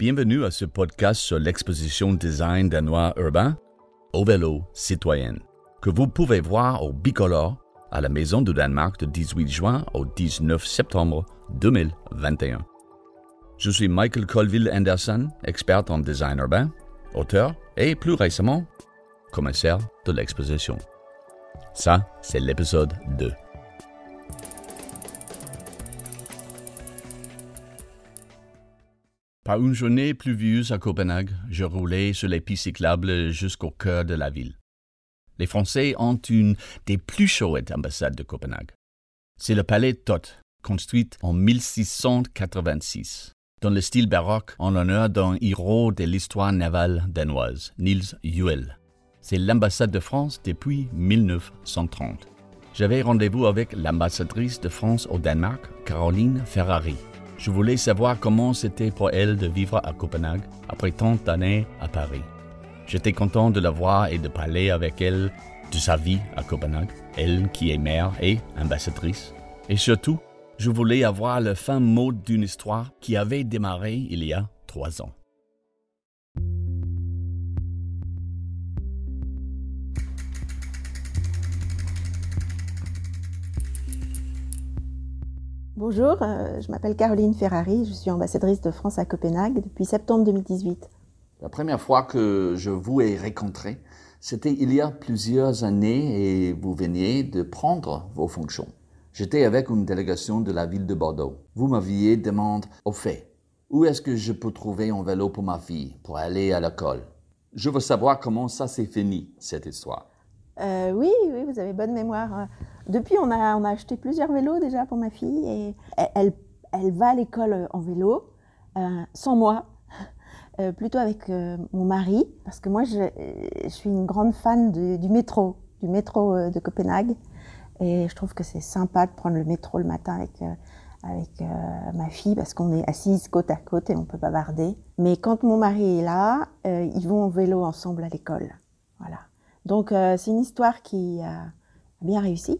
Bienvenue à ce podcast sur l'exposition design danois urbain au vélo citoyen que vous pouvez voir au Bicolore à la Maison du Danemark du 18 juin au 19 septembre 2021. Je suis Michael Colville Anderson, expert en design urbain, auteur et plus récemment, commissaire de l'exposition. Ça, c'est l'épisode 2. Par une journée pluvieuse à Copenhague, je roulais sur les pistes cyclables jusqu'au cœur de la ville. Les Français ont une des plus chouettes ambassades de Copenhague. C'est le palais Tot, construit en 1686, dans le style baroque en l'honneur d'un héros de l'histoire navale danoise, Niels Juel. C'est l'ambassade de France depuis 1930. J'avais rendez-vous avec l'ambassadrice de France au Danemark, Caroline Ferrari. Je voulais savoir comment c'était pour elle de vivre à Copenhague après tant d'années à Paris. J'étais content de la voir et de parler avec elle de sa vie à Copenhague, elle qui est mère et ambassadrice. Et surtout, je voulais avoir le fin mot d'une histoire qui avait démarré il y a trois ans. Bonjour, euh, je m'appelle Caroline Ferrari, je suis ambassadrice de France à Copenhague depuis septembre 2018. La première fois que je vous ai rencontré, c'était il y a plusieurs années et vous veniez de prendre vos fonctions. J'étais avec une délégation de la ville de Bordeaux. Vous m'aviez demandé, au fait, où est-ce que je peux trouver un vélo pour ma fille, pour aller à l'école? Je veux savoir comment ça s'est fini, cette histoire. Euh, oui, oui, vous avez bonne mémoire. Depuis, on a, acheté plusieurs vélos déjà pour ma fille et elle, va à l'école en vélo, euh, sans moi, euh, plutôt avec euh, mon mari, parce que moi, je, suis une grande fan du métro, du métro euh, de Copenhague. Et je trouve que c'est sympa de prendre le métro le matin avec, euh, euh, ma fille, parce qu'on est assises côte à côte et on peut bavarder. Mais quand mon mari est là, euh, ils vont en vélo ensemble à l'école. Voilà. Donc, c'est une histoire qui a bien réussi.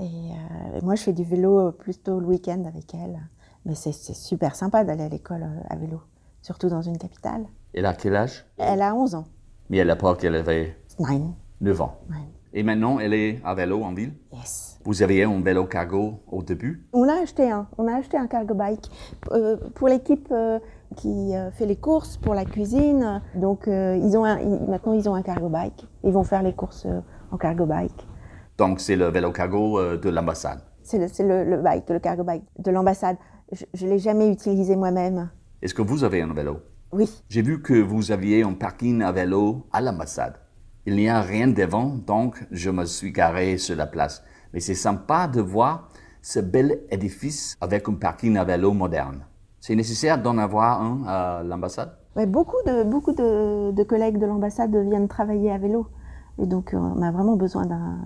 Et, euh, et moi, je fais du vélo plutôt le week-end avec elle. Mais c'est super sympa d'aller à l'école euh, à vélo, surtout dans une capitale. Elle a quel âge? Elle a 11 ans. Mais à l'époque, elle avait Nine. 9 ans. Nine. Et maintenant, elle est à vélo en ville? Yes. Vous aviez un vélo cargo au début? On a acheté un. On a acheté un cargo bike euh, pour l'équipe euh, qui euh, fait les courses pour la cuisine. Donc, ils ont un, ils- maintenant, ils ont un cargo bike. Ils vont faire les courses en cargo bike. Donc, c'est le vélo cargo euh, de l'ambassade. C'est le, le, le bike, le cargo bike de l'ambassade. Je ne l'ai jamais utilisé moi-même. Est-ce que vous avez un vélo? Oui. J'ai vu que vous aviez un parking à vélo à l'ambassade. Il n'y a rien devant, donc je me suis garé sur la place. Mais c'est sympa de voir ce bel édifice avec un parking à vélo moderne. C'est nécessaire d'en avoir un à l'ambassade? Ouais, beaucoup de, beaucoup de, de collègues de l'ambassade viennent travailler à vélo. Et donc, euh, on a vraiment besoin d'un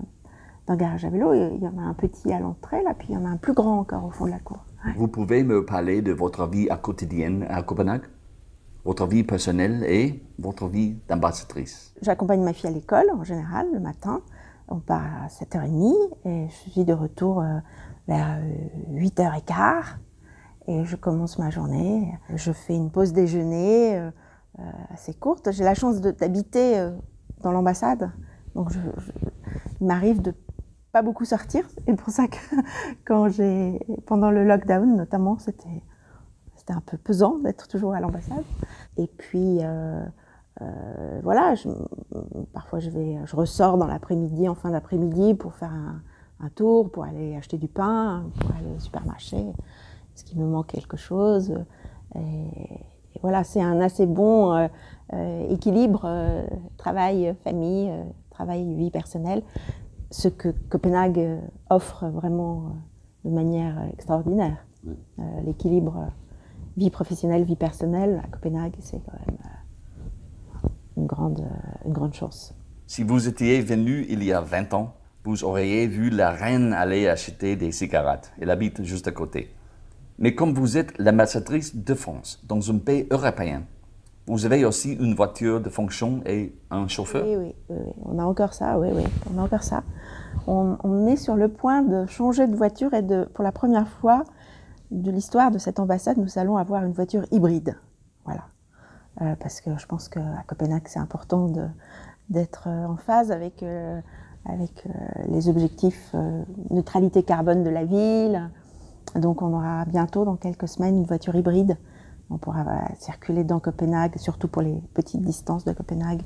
d'un garage à vélo. Il y en a un petit à l'entrée, là, puis il y en a un plus grand encore au fond de la cour. Ouais. Vous pouvez me parler de votre vie à quotidienne à Copenhague? Votre vie personnelle et votre vie d'ambassadrice? J'accompagne ma fille à l'école, en général, le matin. On part à 7h30 et je suis de retour euh, vers euh, 8h15. Et je commence ma journée. Je fais une pause déjeuner euh, euh, assez courte. J'ai la chance d'habiter euh, dans l'ambassade. Donc, je, je- il m'arrive de pas beaucoup sortir. Et pour ça que quand j'ai, pendant le lockdown notamment, c'était, c'était un peu pesant d'être toujours à l'ambassade. Et puis, euh, euh, voilà, parfois je vais, je ressors dans l'après-midi, en fin d'après-midi, pour faire un, tour, pour aller acheter du pain, pour aller au supermarché, parce qu'il me manque quelque chose. Et, voilà, c'est un assez bon euh, équilibre euh, travail, famille, euh, travail, vie personnelle, ce que Copenhague euh, offre vraiment euh, de manière extraordinaire. Euh, L'équilibre euh, vie professionnelle, vie personnelle à Copenhague, c'est quand même une grande, une grande chance. Si vous étiez venu il y a 20 ans, vous auriez vu la reine aller acheter des cigarettes. Elle habite juste à côté. Mais comme vous êtes l'ambassadrice de France dans un pays européen, vous avez aussi une voiture de fonction et un chauffeur oui, oui, on a encore ça, oui, oui, on a encore ça. On, est sur le point de changer de voiture et de, pour la première fois de l'histoire de cette ambassade, nous allons avoir une voiture hybride. Voilà. parce que je pense qu'à Copenhague, c'est important d'être en phase avec, avec les objectifs neutralité carbone de la ville. Donc on aura bientôt, dans quelques semaines, une voiture hybride. On pourra circuler dans Copenhague, surtout pour les petites distances de Copenhague,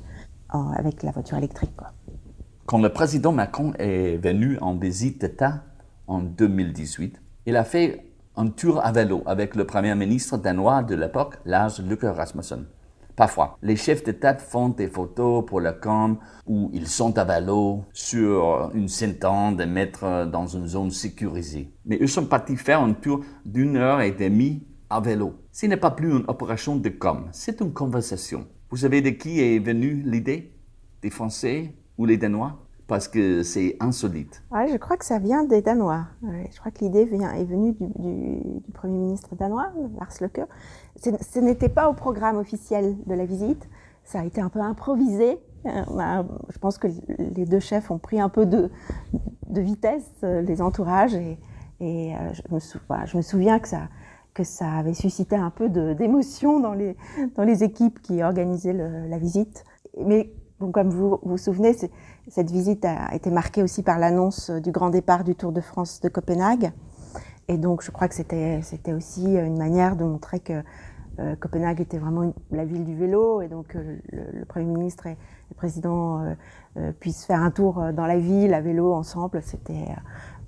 avec la voiture électrique. Quand le président Macron est venu en visite d'État en 2018, il a fait un tour à vélo avec le premier ministre danois de l'époque, Lars Løkke Rasmussen. Parfois, les chefs d'État font des photos pour le camp où ils sont à vélo sur une centaine de mètres dans une zone sécurisée. Mais ils sont partis faire un tour d'une heure et demie à vélo. Ce n'est pas plus une opération de com, c'est une conversation. Vous savez de qui est venue l'idée? Des Français? Ou les Danois parce que c'est insolite. Je crois que ça vient des Danois. je crois que l'idée est venue du, Premier ministre danois, Lars Løkke. Ce n'était pas au programme officiel de la visite, ça a été un peu improvisé. Euh, je pense que les deux chefs ont pris un peu de, vitesse, euh, les entourages, et, euh, je, me souviens que ça, avait suscité un peu d'émotion dans les, dans les équipes qui organisaient la visite. Mais bon, comme vous vous souvenez, cette visite a été marquée aussi par l'annonce du grand départ du Tour de France de Copenhague. Et donc, je crois que c'était aussi une manière de montrer que euh, Copenhague était vraiment la ville du vélo. Et donc, euh, le, Premier ministre et le Président euh, puissent faire un tour dans la ville à vélo ensemble. C'était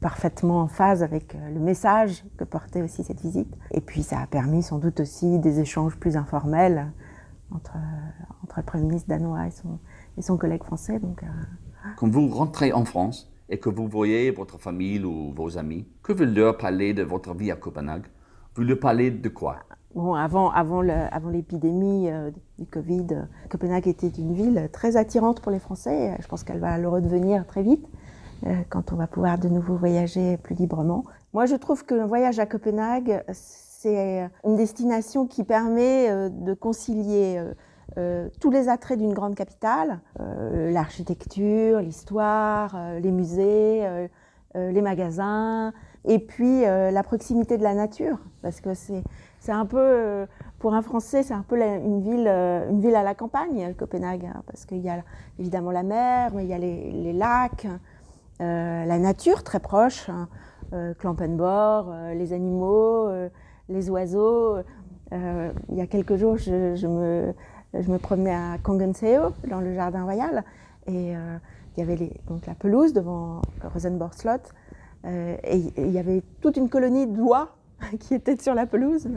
parfaitement en phase avec le message que portait aussi cette visite. Et puis, ça a permis sans doute aussi des échanges plus informels entre, entre le Premier ministre danois et son, et son collègue français. Donc, quand vous rentrez en France et que vous voyez votre famille ou vos amis, que vous leur parlez de votre vie à Copenhague? Vous leur parlez de quoi? Bon, avant, avant, l'épidémie euh, du Covid, Copenhague était une ville très attirante pour les Français. Je pense qu'elle va le redevenir très vite euh, quand on va pouvoir de nouveau voyager plus librement. Moi, je trouve qu'un voyage à Copenhague, c'est une destination qui permet euh, de concilier euh, tous les attraits d'une grande capitale, euh, l'architecture, l'histoire, euh, les musées, les magasins, et puis la proximité de la nature, parce que c'est un peu pour un Français, c'est un peu une ville une ville à la campagne, Copenhague, hein, parce qu'il y a évidemment la mer, mais il y a les, lacs, la nature très proche, hein, Klampenborg, les animaux, les oiseaux. il y a quelques jours, je me je me promenais à Kongenseo, dans le jardin royal, et euh, il y avait donc la pelouse devant Rosenborg Slot, euh, et il y avait toute une colonie d'oies qui étaient sur la pelouse.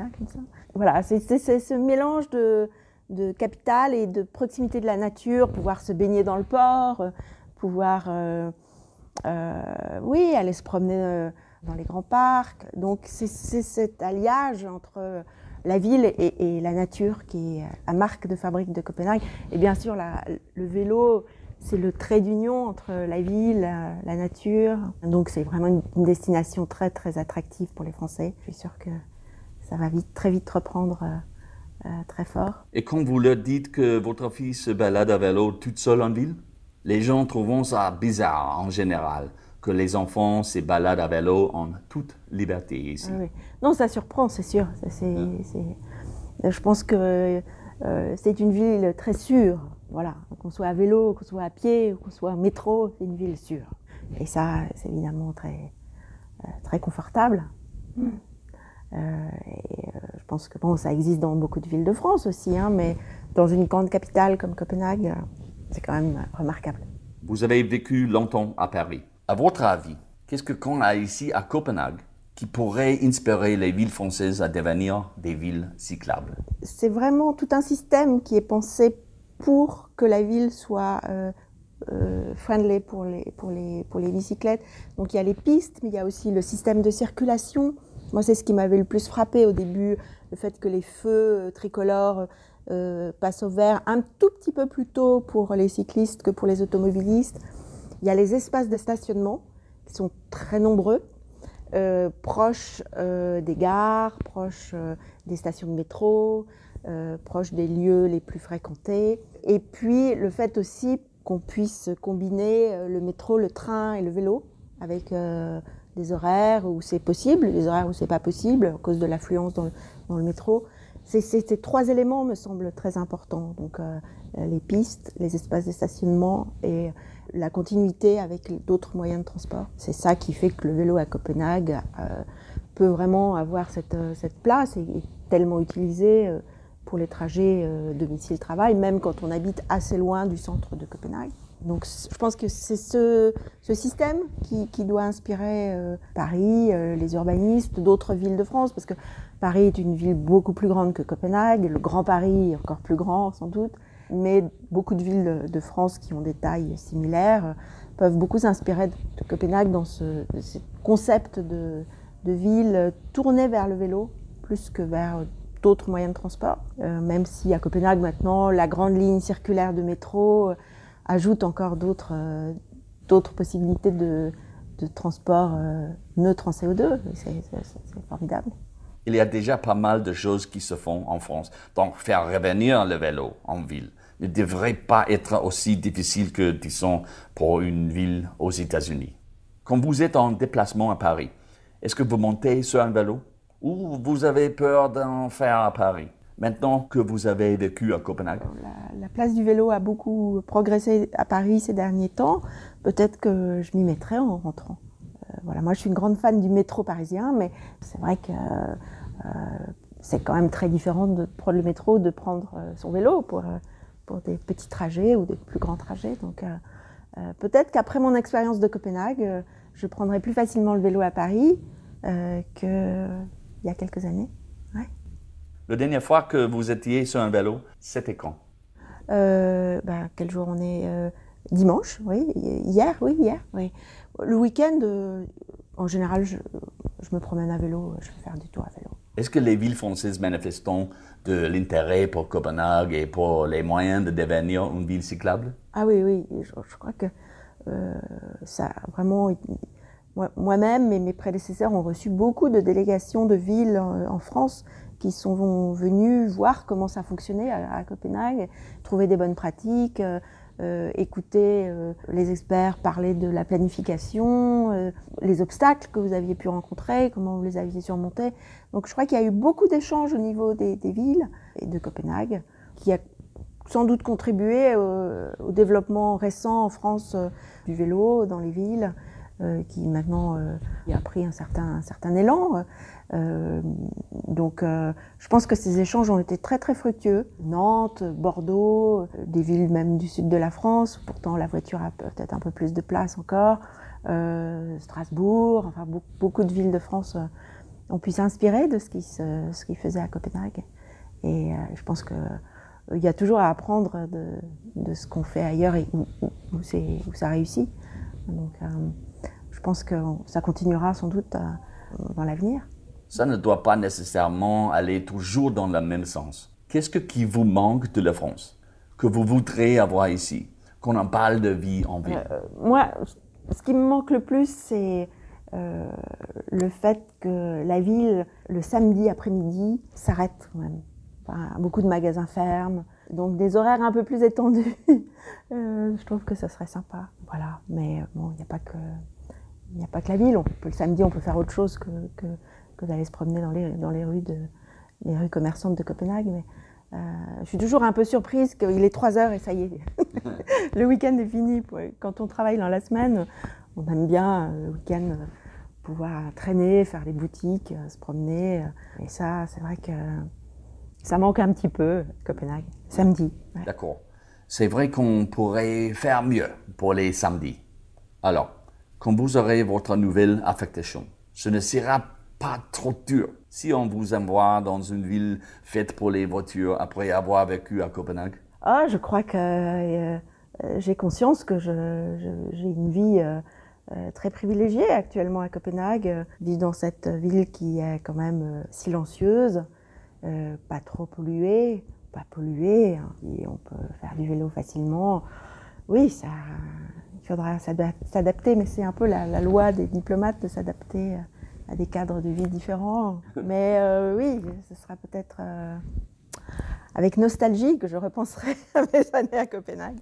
Voilà, c'est ce mélange de, de capitale et de proximité de la nature, pouvoir se baigner dans le port, euh, pouvoir, oui, aller se promener dans les grands parcs. Donc c'est cet alliage entre la ville et, la nature qui est la marque de fabrique de Copenhague. Et bien sûr, le vélo, c'est le trait d'union entre la ville, la, nature. Donc c'est vraiment une, destination très très attractive pour les Français. Je suis sûre que ça va vite, très vite reprendre euh, euh, très fort. Et quand vous leur dites que votre fille se balade à vélo toute seule en ville, les gens trouvent ça bizarre en général que les enfants se baladent à vélo en toute liberté ici. Ah non, ça surprend, c'est sûr. Je pense que euh, c'est une ville très sûre. Voilà, qu'on soit à vélo, qu'on soit à pied, qu'on soit en métro, c'est une ville sûre. Et ça, c'est évidemment très, euh, très confortable. Hmm. Euh, et, je pense que bon, ça existe dans beaucoup de villes de France aussi, hein, mais dans une grande capitale comme Copenhague, c'est quand même remarquable. Vous avez vécu longtemps à Paris. À votre avis, qu'est-ce que qu'on a ici à Copenhague qui pourrait inspirer les villes françaises à devenir des villes cyclables? C'est vraiment tout un système qui est pensé pour que la ville soit euh, euh, friendly pour les, pour, les, pour les bicyclettes. Donc il y a les pistes, mais il y a aussi le système de circulation. Moi, c'est ce qui m'avait le plus frappé au début, le fait que les feux tricolores euh, passent au vert un tout petit peu plus tôt pour les cyclistes que pour les automobilistes. Il y a les espaces de stationnement qui sont très nombreux, euh, proches euh, des gares, proches euh, des stations de métro, proches des lieux les plus fréquentés. Et puis le fait aussi qu'on puisse combiner le métro, le train et le vélo avec des horaires où c'est possible, des horaires où c'est pas possible à cause de l'affluence dans, dans, le métro. Ces, trois éléments me semblent très importants. Donc, les pistes, les espaces de stationnement et la continuité avec d'autres moyens de transport. C'est ça qui fait que le vélo à Copenhague peut vraiment avoir cette, cette place et tellement utilisé pour les trajets euh, domicile-travail, même quand on habite assez loin du centre de Copenhague. Donc je pense que c'est ce, système qui, doit inspirer euh, Paris, euh, les urbanistes, d'autres villes de France, parce que Paris est une ville beaucoup plus grande que Copenhague, le Grand Paris est encore plus grand sans doute, mais beaucoup de villes de France qui ont des tailles similaires peuvent beaucoup s'inspirer de Copenhague dans ce, concept de, ville tournée vers le vélo plus que vers d'autres moyens de transport, euh, même si à Copenhague maintenant la grande ligne circulaire de métro euh, ajoute encore d'autres euh, d'autres possibilités de, de transport neutre en CO2. C'est formidable. Il y a déjà pas mal de choses qui se font en France. Donc faire revenir le vélo en ville ne devrait pas être aussi difficile que, disons, pour une ville aux États-Unis. Quand vous êtes en déplacement à Paris, est-ce que vous montez sur un vélo ou vous avez peur d'en faire à Paris? Maintenant que vous avez vécu à Copenhague la, place du vélo a beaucoup progressé à Paris ces derniers temps. Peut-être que je m'y mettrai en rentrant. Euh, voilà, moi je suis une grande fan du métro parisien, mais c'est vrai que euh, c'est quand même très différent de prendre le métro, de prendre euh, son vélo pour, pour des petits trajets ou des plus grands trajets. Donc peut-être qu'après mon expérience de Copenhague, je prendrai plus facilement le vélo à Paris que il y a quelques années. La dernière fois que vous étiez sur un vélo, c'était quand? Euh, bah, Quel jour on est euh, Dimanche, oui. Hier, oui, hier. Oui. Le week-end, euh, en général, je, me promène à vélo, je vais faire du tour à vélo. Est-ce que les villes françaises manifestent de l'intérêt pour Copenhague et pour les moyens de devenir une ville cyclable? Ah oui, oui, je, je crois que ça a vraiment moi-même et mes prédécesseurs ont reçu beaucoup de délégations de villes en, France qui sont venus voir comment ça fonctionnait à, Copenhague, trouver des bonnes pratiques, euh, euh, écouter euh, les experts parler de la planification, les obstacles que vous aviez pu rencontrer, comment vous les aviez surmontés. Donc je crois qu'il y a eu beaucoup d'échanges au niveau des, villes et de Copenhague, qui a sans doute contribué au développement récent en France du vélo dans les villes. Euh, qui maintenant euh, a pris un certain, certain élan. Euh, donc je pense que ces échanges ont été très très fructueux. Nantes, Bordeaux, des villes même du sud de la France, pourtant la voiture a peut-être un peu plus de place encore. Strasbourg, enfin beaucoup de villes de France ont pu s'inspirer de ce qui se, ce qui faisait à Copenhague. Et je pense que il y a toujours à apprendre de, de ce qu'on fait ailleurs et où, où, ça réussit. Donc, pense que ça continuera sans doute euh, dans l'avenir. Ça ne doit pas nécessairement aller toujours dans le même sens. Qu'est-ce que qui vous manque de la France que vous voudrez avoir ici Qu'on en parle de vie en ville? Euh, moi, ce qui me manque le plus, c'est euh, le fait que la ville, le samedi après-midi, s'arrête quand même. beaucoup de magasins ferment, donc des horaires un peu plus étendus. je trouve que ce serait sympa. Voilà, mais bon, il n'y a pas que n'y a pas que la ville. On peut, le samedi, on peut faire autre chose que, d'aller se promener dans les, rues de, rues commerçantes de Copenhague. Mais euh, je suis toujours un peu surprise qu'il est 3 heures et ça y est, le week-end est fini. Quand on travaille dans la semaine, on aime bien euh, le week-end euh, pouvoir traîner, faire les boutiques, se promener. Et ça, c'est vrai que ça manque un petit peu, Copenhague, samedi. D'accord. C'est vrai qu'on pourrait faire mieux pour les samedis. Alors, quand vous aurez votre nouvelle affectation. Ce ne sera pas trop dur si on vous envoie dans une ville faite pour les voitures après avoir vécu à Copenhague. Ah, je crois que euh, j'ai conscience que j'ai une vie euh, euh, très privilégiée actuellement à Copenhague. Vivre dans cette ville qui est quand même silencieuse, pas trop polluée, pas polluée, hein, et on peut faire du vélo facilement. Oui, ça, il faudra s'adapter, mais c'est un peu la, loi des diplomates de s'adapter à des cadres de vie différents. Mais euh, oui, ce sera peut-être euh, avec nostalgie que je repenserai à mes années à Copenhague.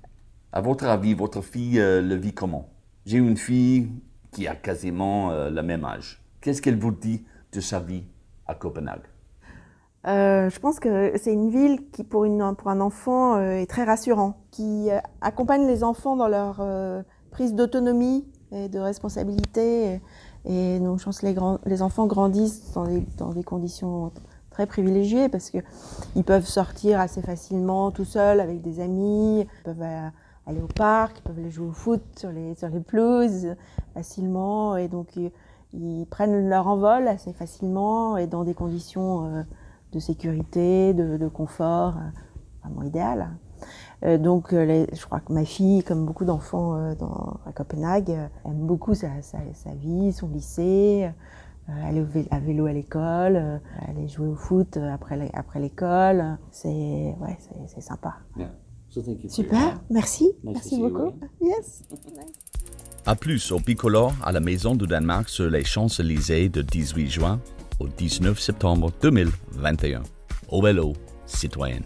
À votre avis, votre fille euh, le vit comment? J'ai une fille qui a quasiment le même âge. Qu'est-ce qu'elle vous dit de sa vie à Copenhague? Euh, je pense que c'est une ville qui, pour, une, pour un enfant, euh, est très rassurant, qui euh, accompagne les enfants dans leur prise d'autonomie et de responsabilité. Et, donc, je pense que les, enfants grandissent dans des, conditions très privilégiées parce qu'ils peuvent sortir assez facilement tout seuls avec des amis, ils peuvent aller au parc, ils peuvent aller jouer au foot sur les, sur les pelouses facilement. Et donc, ils, prennent leur envol assez facilement et dans des conditions de sécurité, de, confort, euh, vraiment idéal. Euh, donc, euh, je crois que ma fille, comme beaucoup d'enfants à Copenhague, aime beaucoup sa, vie, son lycée. aller à vélo à l'école, aller jouer au foot après l'école. C'est ouais, c'est sympa. Super, merci, merci beaucoup. Yes. À plus au Bicolore à la Maison du Danemark sur les Champs-Élysées de 18 juin au 19 septembre 2021. Au vélo, citoyenne.